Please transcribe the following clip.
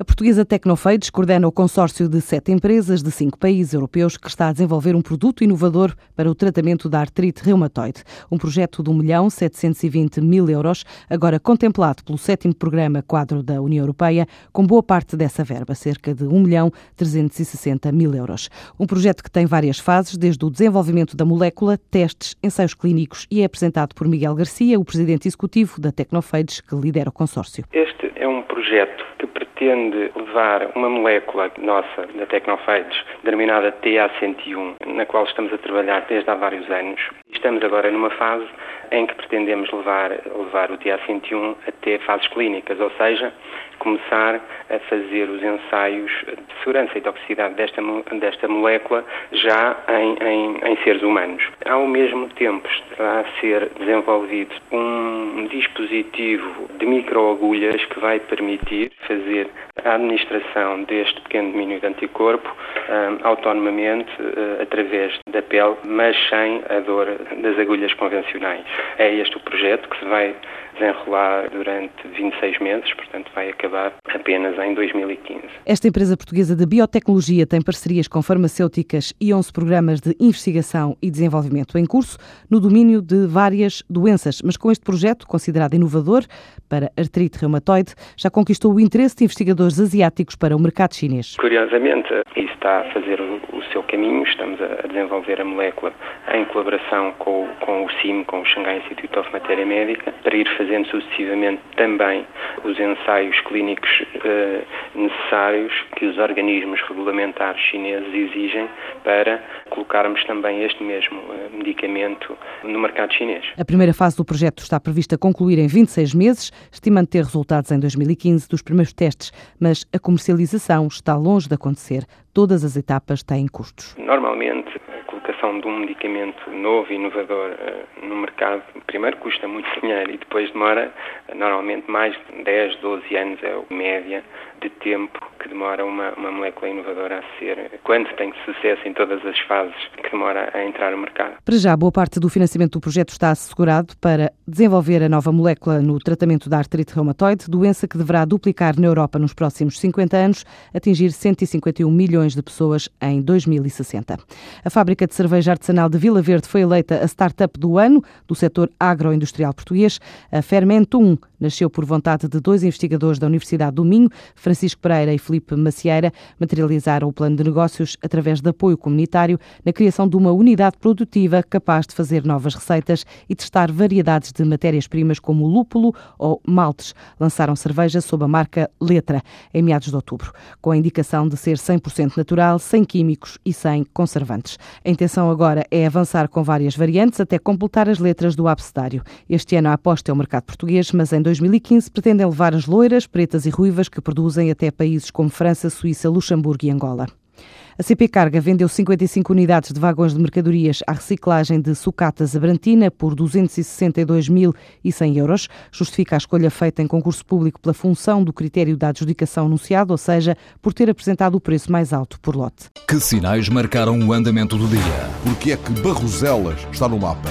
A portuguesa Tecnofades coordena o consórcio de sete empresas de cinco países europeus que está a desenvolver um produto inovador para o tratamento da artrite reumatoide. Um projeto de 1 milhão 720 mil euros, agora contemplado pelo sétimo programa quadro da União Europeia, com boa parte dessa verba, cerca de 1 milhão 360 mil euros. Um projeto que tem várias fases, desde o desenvolvimento da molécula, testes, ensaios clínicos e é apresentado por Miguel Garcia, o presidente executivo da Tecnofades, que lidera o consórcio. Este é um projeto que pretende levar uma molécula nossa, da Tecnofades, denominada TA101, na qual estamos a trabalhar desde há vários anos. Estamos agora numa fase em que pretendemos levar, levar o TA101 até fases clínicas, ou seja, começar a fazer os ensaios de segurança e toxicidade desta, desta molécula já em, em, em seres humanos. Ao mesmo tempo está a ser desenvolvido um dispositivo de microagulhas que vai permitir fazer a administração deste pequeno domínio de anticorpo um, autonomamente uh, através da pele, mas sem a dor das agulhas convencionais. É este o projeto que se vai desenrolar durante 26 meses, portanto vai acabar apenas em 2015. Esta empresa portuguesa de biotecnologia tem parcerias com farmacêuticas e 11 programas de investigação e desenvolvimento em curso no domínio de várias doenças, mas com este projeto, considerado inovador para artrite reumatoide, já conquistou o interesse de investigadores asiáticos para o mercado chinês. Curiosamente, isso está a fazer o, seu caminho, estamos a, desenvolver a molécula em colaboração com, com o CIM, com o Shanghai Institute of Matéria Médica, para ir fazendo sucessivamente também os ensaios clínicos eh, necessários que os organismos regulamentares chineses exigem para colocarmos também este mesmo eh, medicamento no mercado chinês. A primeira fase do projeto está prevista concluir em 26 meses, estimando ter resultados em 2015 dos primeiros testes, mas a comercialização está longe de acontecer. Todas as etapas têm custos. Normalmente, colocação de um medicamento novo e inovador uh, no mercado, primeiro custa muito dinheiro e depois demora uh, normalmente mais de 10, 12 anos é a média de tempo que demora uma, uma molécula inovadora a ser, quando tem sucesso em todas as fases que demora a entrar no mercado. Para já, boa parte do financiamento do projeto está assegurado para desenvolver a nova molécula no tratamento da artrite reumatoide, doença que deverá duplicar na Europa nos próximos 50 anos, atingir 151 milhões de pessoas em 2060. A fábrica de cerveja artesanal de Vila Verde foi eleita a startup do ano do setor agroindustrial português. A Fermento 1 nasceu por vontade de dois investigadores da Universidade do Minho, Francisco Pereira e Felipe Macieira, materializaram o plano de negócios através de apoio comunitário na criação de uma unidade produtiva capaz de fazer novas receitas e testar variedades de matérias-primas como lúpulo ou maltes. Lançaram cerveja sob a marca Letra em meados de outubro, com a indicação de ser 100% natural, sem químicos e sem conservantes. A intenção agora é avançar com várias variantes até completar as letras do abecedário. Este ano a aposta é o mercado português, mas em 2015 pretendem levar as loiras, pretas e ruivas que produzem até países como França, Suíça, Luxemburgo e Angola. A CP Carga vendeu 55 unidades de vagões de mercadorias à reciclagem de sucatas a Brantina por 262.100 euros. Justifica a escolha feita em concurso público pela função do critério da adjudicação anunciado, ou seja, por ter apresentado o preço mais alto por lote. Que sinais marcaram o andamento do dia? Porque é que Barroselas está no mapa?